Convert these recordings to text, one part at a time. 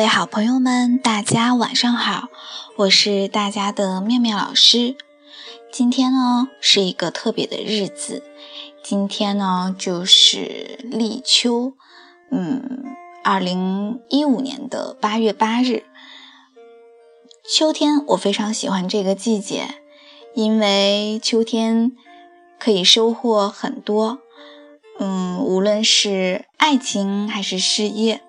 各位好朋友们，大家晚上好，我是大家的妙妙老师。今天呢是一个特别的日子，今天呢就是立秋，嗯，二零一五年的八月八日。秋天我非常喜欢这个季节，因为秋天可以收获很多，嗯，无论是爱情还是事业。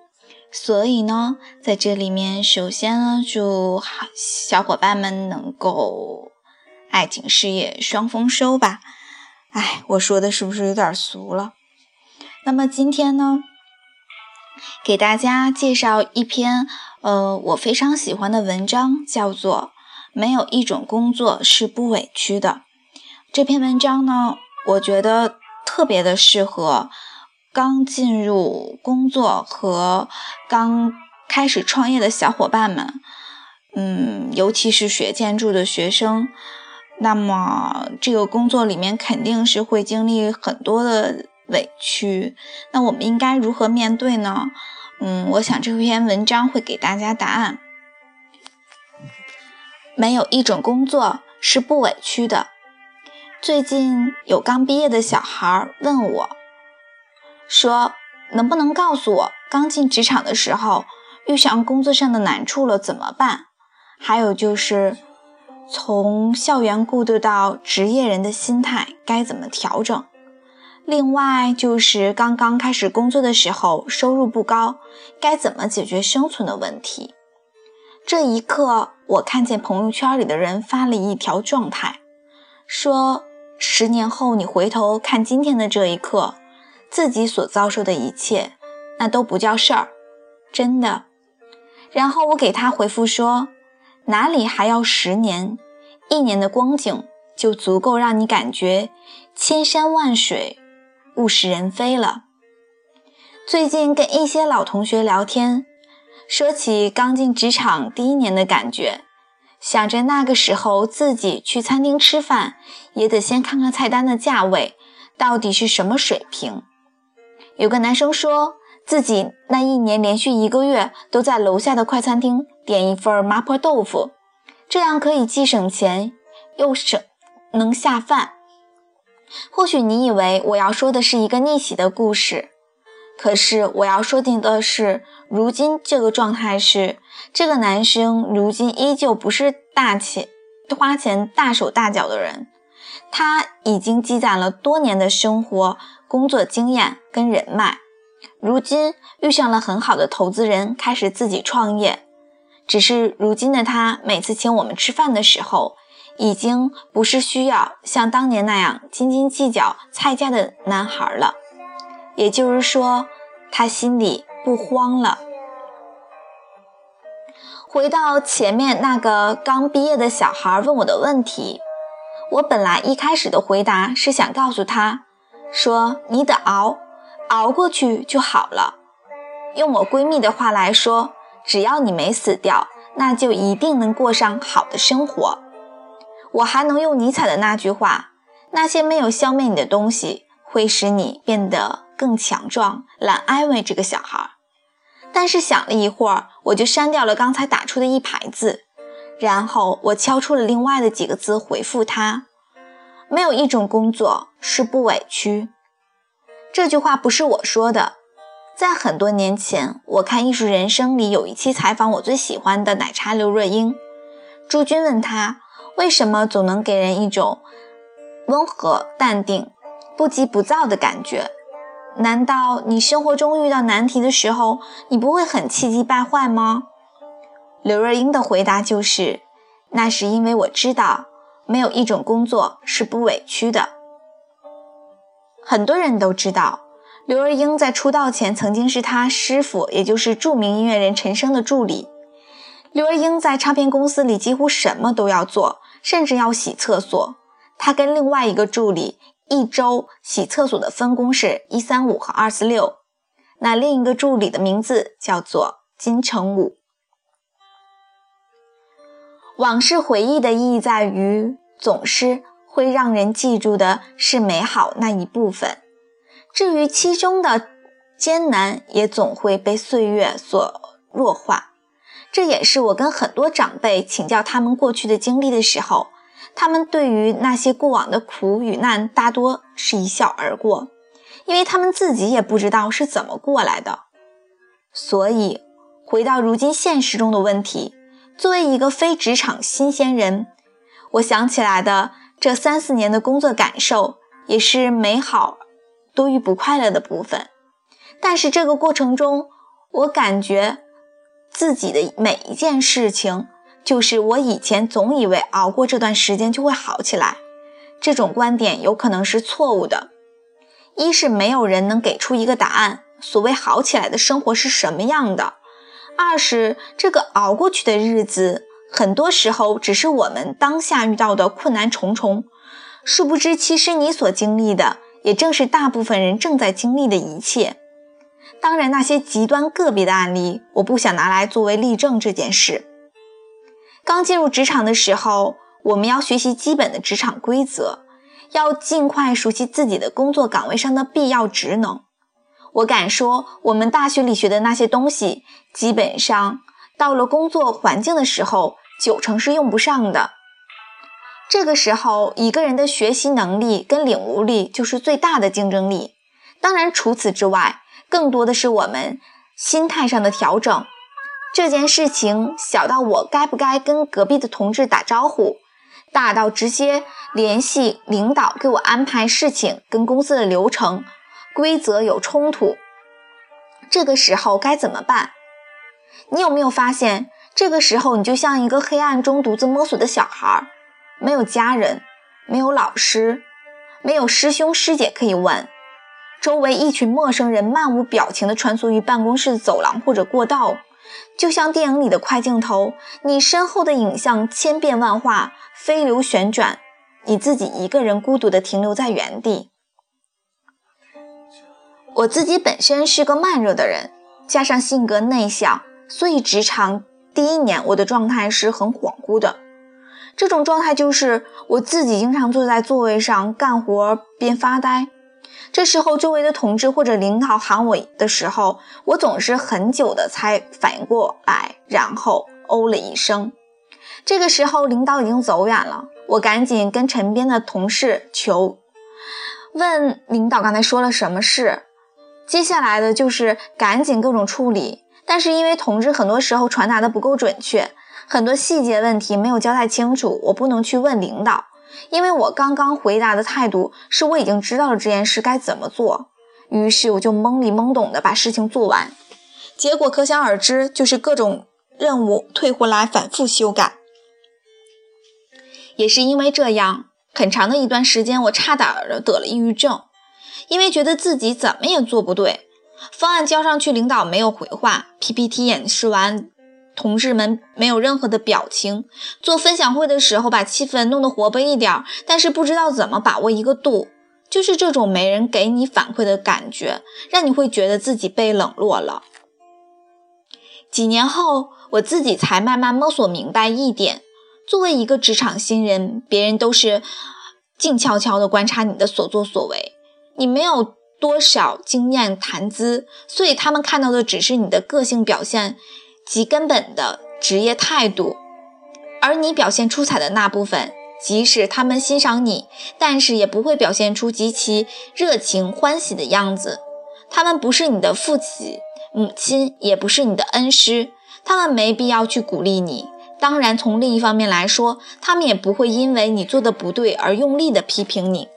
所以呢，在这里面，首先呢，祝小伙伴们能够爱情事业双丰收吧。哎，我说的是不是有点俗了？那么今天呢，给大家介绍一篇呃我非常喜欢的文章，叫做《没有一种工作是不委屈的》。这篇文章呢，我觉得特别的适合。刚进入工作和刚开始创业的小伙伴们，嗯，尤其是学建筑的学生，那么这个工作里面肯定是会经历很多的委屈。那我们应该如何面对呢？嗯，我想这篇文章会给大家答案。没有一种工作是不委屈的。最近有刚毕业的小孩问我。说能不能告诉我，刚进职场的时候遇上工作上的难处了怎么办？还有就是从校园过渡到职业人的心态该怎么调整？另外就是刚刚开始工作的时候收入不高，该怎么解决生存的问题？这一刻，我看见朋友圈里的人发了一条状态，说十年后你回头看今天的这一刻。自己所遭受的一切，那都不叫事儿，真的。然后我给他回复说：“哪里还要十年？一年的光景就足够让你感觉千山万水，物是人非了。”最近跟一些老同学聊天，说起刚进职场第一年的感觉，想着那个时候自己去餐厅吃饭，也得先看看菜单的价位到底是什么水平。有个男生说自己那一年连续一个月都在楼下的快餐厅点一份麻婆豆腐，这样可以既省钱又省能下饭。或许你以为我要说的是一个逆袭的故事，可是我要说定的是，如今这个状态是这个男生如今依旧不是大钱花钱大手大脚的人，他已经积攒了多年的生活。工作经验跟人脉，如今遇上了很好的投资人，开始自己创业。只是如今的他，每次请我们吃饭的时候，已经不是需要像当年那样斤斤计较菜价的男孩了。也就是说，他心里不慌了。回到前面那个刚毕业的小孩问我的问题，我本来一开始的回答是想告诉他。说你得熬，熬过去就好了。用我闺蜜的话来说，只要你没死掉，那就一定能过上好的生活。我还能用尼采的那句话：那些没有消灭你的东西，会使你变得更强壮，来安慰这个小孩。但是想了一会儿，我就删掉了刚才打出的一排字，然后我敲出了另外的几个字回复他。没有一种工作是不委屈。这句话不是我说的，在很多年前，我看《艺术人生》里有一期采访我最喜欢的奶茶刘若英。朱军问她为什么总能给人一种温和、淡定、不急不躁的感觉？难道你生活中遇到难题的时候，你不会很气急败坏吗？刘若英的回答就是：那是因为我知道。没有一种工作是不委屈的。很多人都知道，刘若英在出道前曾经是她师傅，也就是著名音乐人陈升的助理。刘若英在唱片公司里几乎什么都要做，甚至要洗厕所。她跟另外一个助理一周洗厕所的分工是一三五和二四六。那另一个助理的名字叫做金城武。往事回忆的意义在于，总是会让人记住的是美好那一部分，至于其中的艰难，也总会被岁月所弱化。这也是我跟很多长辈请教他们过去的经历的时候，他们对于那些过往的苦与难，大多是一笑而过，因为他们自己也不知道是怎么过来的。所以，回到如今现实中的问题，作为一个非职场新鲜人，我想起来的这三四年的工作感受，也是美好多于不快乐的部分。但是这个过程中，我感觉。自己的每一件事情，就是我以前总以为熬过这段时间就会好起来，这种观点有可能是错误的。一是没有人能给出一个答案，所谓好起来的生活是什么样的；二是这个熬过去的日子，很多时候只是我们当下遇到的困难重重，殊不知其实你所经历的，也正是大部分人正在经历的一切。当然，那些极端个别的案例，我不想拿来作为例证。这件事，刚进入职场的时候，我们要学习基本的职场规则，要尽快熟悉自己的工作岗位上的必要职能。我敢说，我们大学里学的那些东西，基本上到了工作环境的时候，九成是用不上的。这个时候，一个人的学习能力跟领悟力就是最大的竞争力。当然，除此之外。更多的是我们心态上的调整。这件事情小到我该不该跟隔壁的同志打招呼，大到直接联系领导给我安排事情，跟公司的流程规则有冲突，这个时候该怎么办？你有没有发现，这个时候你就像一个黑暗中独自摸索的小孩，没有家人，没有老师，没有师兄师姐可以问。周围一群陌生人漫无表情地穿梭于办公室走廊或者过道，就像电影里的快镜头。你身后的影像千变万化，飞流旋转，你自己一个人孤独地停留在原地。我自己本身是个慢热的人，加上性格内向，所以职场第一年我的状态是很恍惚的。这种状态就是我自己经常坐在座位上干活边发呆。这时候，周围的同志或者领导喊我的时候，我总是很久的才反应过来，然后哦了一声。这个时候，领导已经走远了，我赶紧跟陈边的同事求问领导刚才说了什么事。接下来的就是赶紧各种处理，但是因为同志很多时候传达的不够准确，很多细节问题没有交代清楚，我不能去问领导。因为我刚刚回答的态度是我已经知道了这件事该怎么做，于是我就懵里懵懂的把事情做完，结果可想而知，就是各种任务退回来反复修改。也是因为这样，很长的一段时间我差点儿得了抑郁症，因为觉得自己怎么也做不对，方案交上去领导没有回话，PPT 演示完。同事们没有任何的表情，做分享会的时候把气氛弄得活泼一点，但是不知道怎么把握一个度，就是这种没人给你反馈的感觉，让你会觉得自己被冷落了。几年后，我自己才慢慢摸索明白一点：作为一个职场新人，别人都是静悄悄地观察你的所作所为，你没有多少经验谈资，所以他们看到的只是你的个性表现。及根本的职业态度，而你表现出彩的那部分，即使他们欣赏你，但是也不会表现出极其热情欢喜的样子。他们不是你的父亲、母亲，也不是你的恩师，他们没必要去鼓励你。当然，从另一方面来说，他们也不会因为你做的不对而用力的批评你。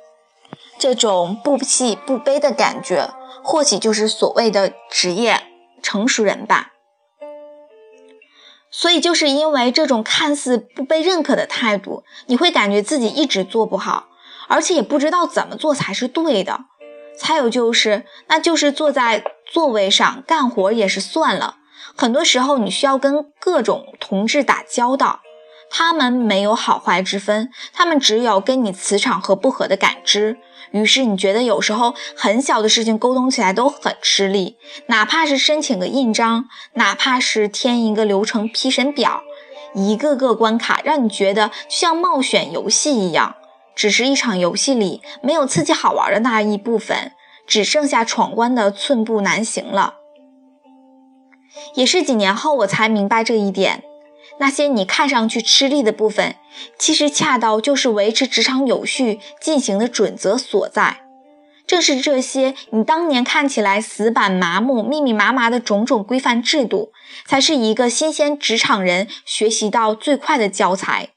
这种不喜不悲的感觉，或许就是所谓的职业成熟人吧。所以，就是因为这种看似不被认可的态度，你会感觉自己一直做不好，而且也不知道怎么做才是对的。还有就是，那就是坐在座位上干活也是算了，很多时候你需要跟各种同志打交道。他们没有好坏之分，他们只有跟你磁场合不合的感知。于是你觉得有时候很小的事情沟通起来都很吃力，哪怕是申请个印章，哪怕是填一个流程批审表，一个个关卡让你觉得像冒险游戏一样。只是一场游戏里没有刺激好玩的那一部分，只剩下闯关的寸步难行了。也是几年后我才明白这一点。那些你看上去吃力的部分，其实恰到就是维持职场有序进行的准则所在。正是这些你当年看起来死板麻木、密密麻麻的种种规范制度，才是一个新鲜职场人学习到最快的教材。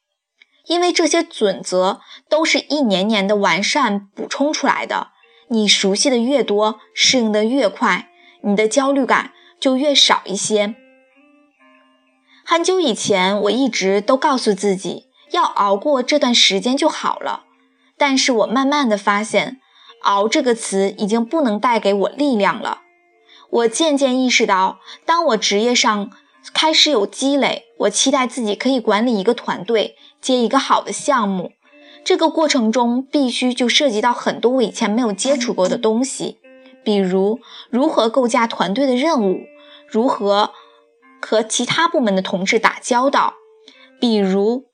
因为这些准则都是一年年的完善补充出来的。你熟悉的越多，适应的越快，你的焦虑感就越少一些。很久以前，我一直都告诉自己要熬过这段时间就好了。但是我慢慢的发现，“熬”这个词已经不能带给我力量了。我渐渐意识到，当我职业上开始有积累，我期待自己可以管理一个团队，接一个好的项目。这个过程中，必须就涉及到很多我以前没有接触过的东西，比如如何构架团队的任务，如何。和其他部门的同事打交道，比如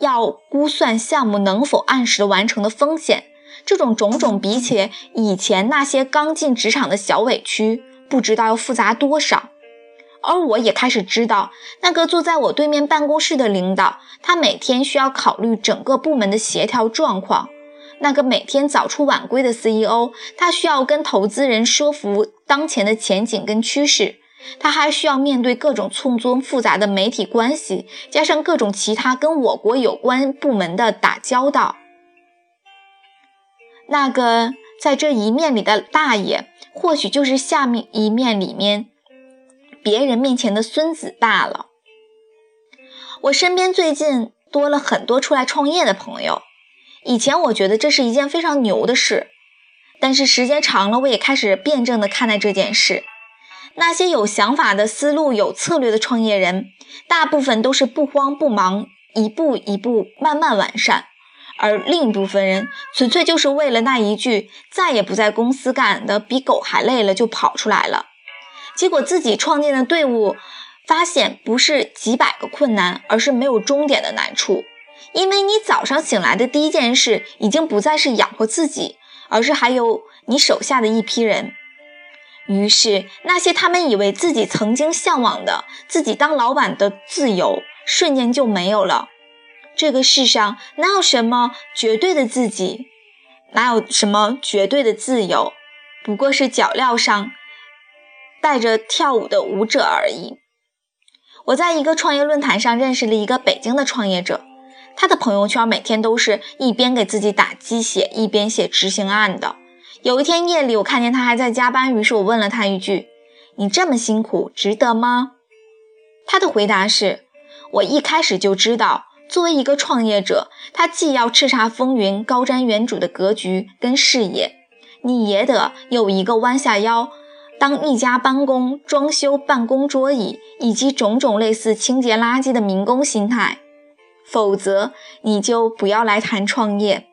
要估算项目能否按时完成的风险，这种种种比起以前那些刚进职场的小委屈，不知道要复杂多少。而我也开始知道，那个坐在我对面办公室的领导，他每天需要考虑整个部门的协调状况；那个每天早出晚归的 CEO，他需要跟投资人说服当前的前景跟趋势。他还需要面对各种错综复杂的媒体关系，加上各种其他跟我国有关部门的打交道。那个在这一面里的大爷，或许就是下面一面里面别人面前的孙子罢了。我身边最近多了很多出来创业的朋友，以前我觉得这是一件非常牛的事，但是时间长了，我也开始辩证的看待这件事。那些有想法的思路、有策略的创业人，大部分都是不慌不忙，一步一步慢慢完善；而另一部分人，纯粹就是为了那一句“再也不在公司干的比狗还累了”就跑出来了。结果自己创建的队伍，发现不是几百个困难，而是没有终点的难处。因为你早上醒来的第一件事，已经不再是养活自己，而是还有你手下的一批人。于是，那些他们以为自己曾经向往的自己当老板的自由，瞬间就没有了。这个世上哪有什么绝对的自己，哪有什么绝对的自由？不过是脚镣上带着跳舞的舞者而已。我在一个创业论坛上认识了一个北京的创业者，他的朋友圈每天都是一边给自己打鸡血，一边写执行案的。有一天夜里，我看见他还在加班，于是我问了他一句：“你这么辛苦，值得吗？”他的回答是：“我一开始就知道，作为一个创业者，他既要叱咤风云、高瞻远瞩的格局跟视野，你也得有一个弯下腰当一家办公、装修办公桌椅以及种种类似清洁垃圾的民工心态，否则你就不要来谈创业。”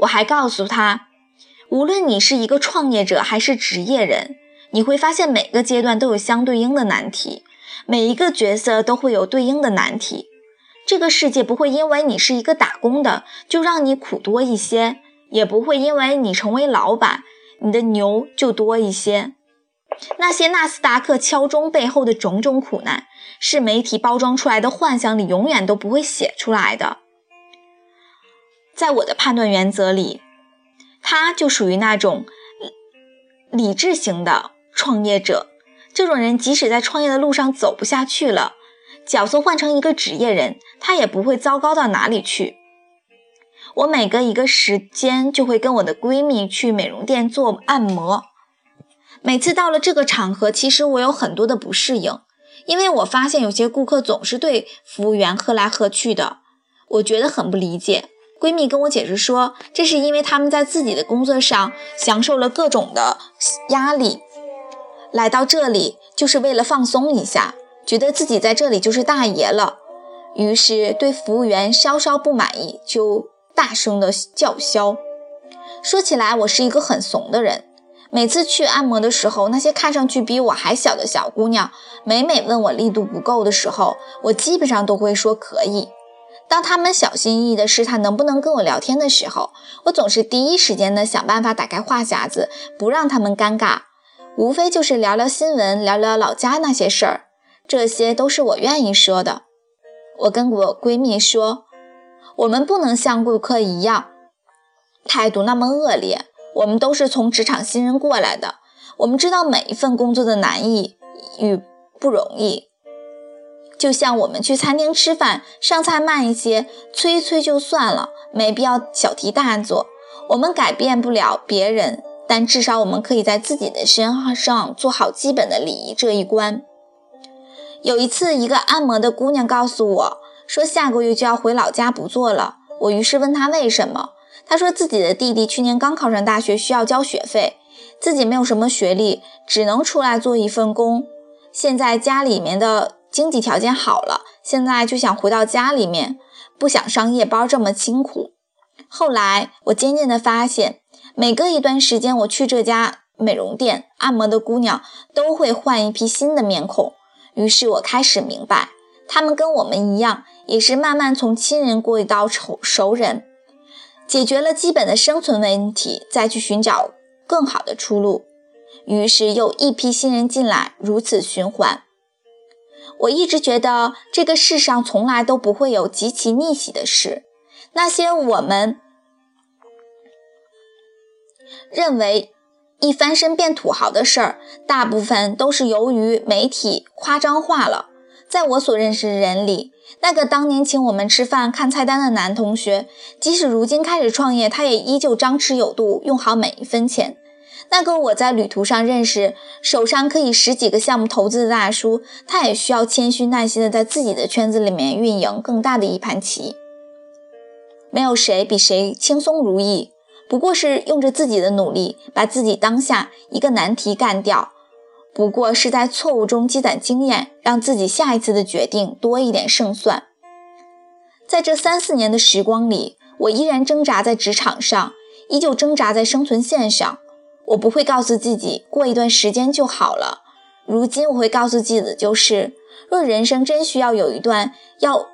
我还告诉他。无论你是一个创业者还是职业人，你会发现每个阶段都有相对应的难题，每一个角色都会有对应的难题。这个世界不会因为你是一个打工的就让你苦多一些，也不会因为你成为老板，你的牛就多一些。那些纳斯达克敲钟背后的种种苦难，是媒体包装出来的幻想里永远都不会写出来的。在我的判断原则里。他就属于那种理智型的创业者。这种人即使在创业的路上走不下去了，角色换成一个职业人，他也不会糟糕到哪里去。我每隔一个时间就会跟我的闺蜜去美容店做按摩。每次到了这个场合，其实我有很多的不适应，因为我发现有些顾客总是对服务员喝来喝去的，我觉得很不理解。闺蜜跟我解释说，这是因为他们在自己的工作上享受了各种的压力，来到这里就是为了放松一下，觉得自己在这里就是大爷了，于是对服务员稍稍不满意就大声的叫嚣。说起来，我是一个很怂的人，每次去按摩的时候，那些看上去比我还小的小姑娘，每每问我力度不够的时候，我基本上都会说可以。当他们小心翼翼地试探能不能跟我聊天的时候，我总是第一时间的想办法打开话匣子，不让他们尴尬。无非就是聊聊新闻，聊聊老家那些事儿，这些都是我愿意说的。我跟我闺蜜说，我们不能像顾客一样，态度那么恶劣。我们都是从职场新人过来的，我们知道每一份工作的难易与不容易。就像我们去餐厅吃饭，上菜慢一些，催催就算了，没必要小题大做。我们改变不了别人。但至少我们可以在自己的身上做好基本的礼仪这一关。有一次，一个按摩的姑娘告诉我，说下个月就要回老家不做了。我于是问她为什么，她说自己的弟弟去年刚考上大学，需要交学费，自己没有什么学历，只能出来做一份工。现在家里面的经济条件好了，现在就想回到家里面，不想上夜班这么辛苦。后来，我渐渐地发现。每隔一段时间，我去这家美容店按摩的姑娘都会换一批新的面孔。于是我开始明白，他们跟我们一样，也是慢慢从亲人过渡到熟熟人，解决了基本的生存问题，再去寻找更好的出路。于是又一批新人进来，如此循环。我一直觉得这个世上从来都不会有极其逆袭的事，那些我们。认为一翻身变土豪的事儿，大部分都是由于媒体夸张化了。在我所认识的人里，那个当年请我们吃饭看菜单的男同学，即使如今开始创业，他也依旧张弛有度，用好每一分钱。那个我在旅途上认识，手上可以十几个项目投资的大叔，他也需要谦虚耐心的在自己的圈子里面运营更大的一盘棋。没有谁比谁轻松如意。不过是用着自己的努力，把自己当下一个难题干掉；不过是在错误中积攒经验，让自己下一次的决定多一点胜算。在这三四年的时光里，我依然挣扎在职场上，依旧挣扎在生存线上。我不会告诉自己过一段时间就好了。如今我会告诉自己的就是：若人生真需要有一段要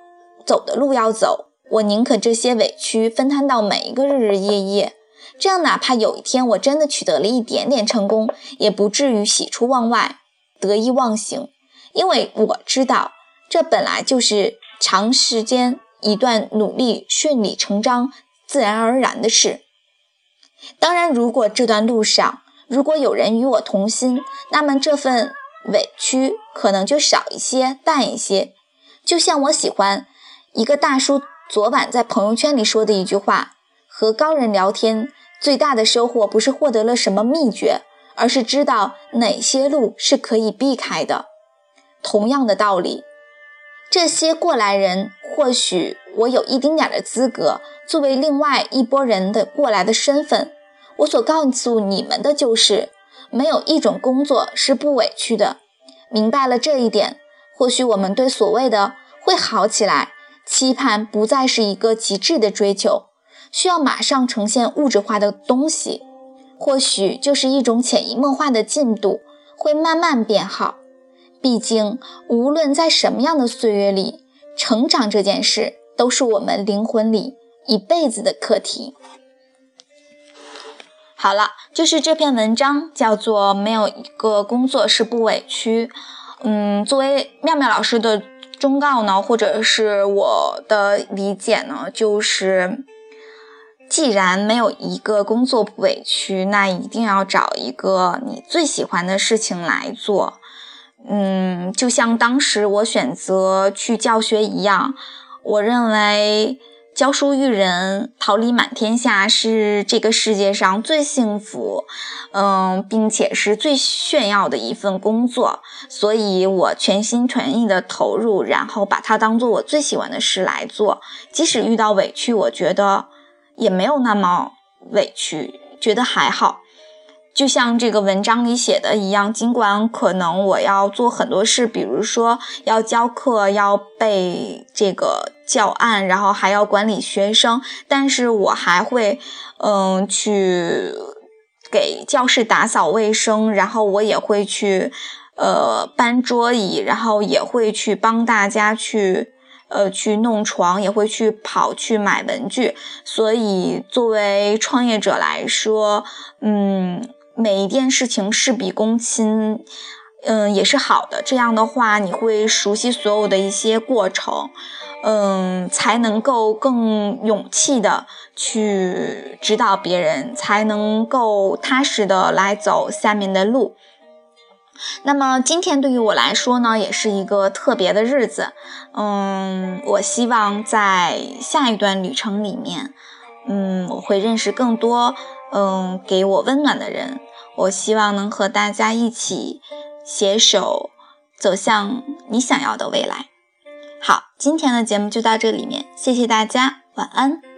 走的路要走，我宁可这些委屈分摊到每一个日日夜夜。这样，哪怕有一天我真的取得了一点点成功，也不至于喜出望外、得意忘形，因为我知道，这本来就是长时间一段努力顺理成章、自然而然的事。当然，如果这段路上如果有人与我同心，那么这份委屈可能就少一些、淡一些。就像我喜欢一个大叔昨晚在朋友圈里说的一句话：“和高人聊天。”最大的收获不是获得了什么秘诀，而是知道哪些路是可以避开的。同样的道理，这些过来人，或许我有一丁点的资格，作为另外一拨人的过来的身份，我所告诉你们的就是，没有一种工作是不委屈的。明白了这一点，或许我们对所谓的会好起来，期盼不再是一个极致的追求。需要马上呈现物质化的东西，或许就是一种潜移默化的进度，会慢慢变好。毕竟，无论在什么样的岁月里，成长这件事都是我们灵魂里一辈子的课题。好了，就是这篇文章叫做《没有一个工作是不委屈》。嗯，作为妙妙老师的忠告呢，或者是我的理解呢，就是。既然没有一个工作不委屈，那一定要找一个你最喜欢的事情来做。嗯，就像当时我选择去教学一样，我认为教书育人、桃李满天下是这个世界上最幸福，嗯，并且是最炫耀的一份工作。所以我全心全意的投入，然后把它当做我最喜欢的事来做。即使遇到委屈，我觉得。也没有那么委屈，觉得还好。就像这个文章里写的一样，尽管可能我要做很多事，比如说要教课、要背这个教案，然后还要管理学生，但是我还会，嗯，去给教室打扫卫生，然后我也会去，呃，搬桌椅，然后也会去帮大家去。呃，去弄床也会去跑去买文具，所以作为创业者来说，嗯，每一件事情事必躬亲，嗯，也是好的。这样的话，你会熟悉所有的一些过程，嗯，才能够更勇气的去指导别人，才能够踏实的来走下面的路。那么今天对于我来说呢，也是一个特别的日子。嗯，我希望在下一段旅程里面，嗯，我会认识更多，嗯，给我温暖的人。我希望能和大家一起携手走向你想要的未来。好，今天的节目就到这里面，谢谢大家，晚安。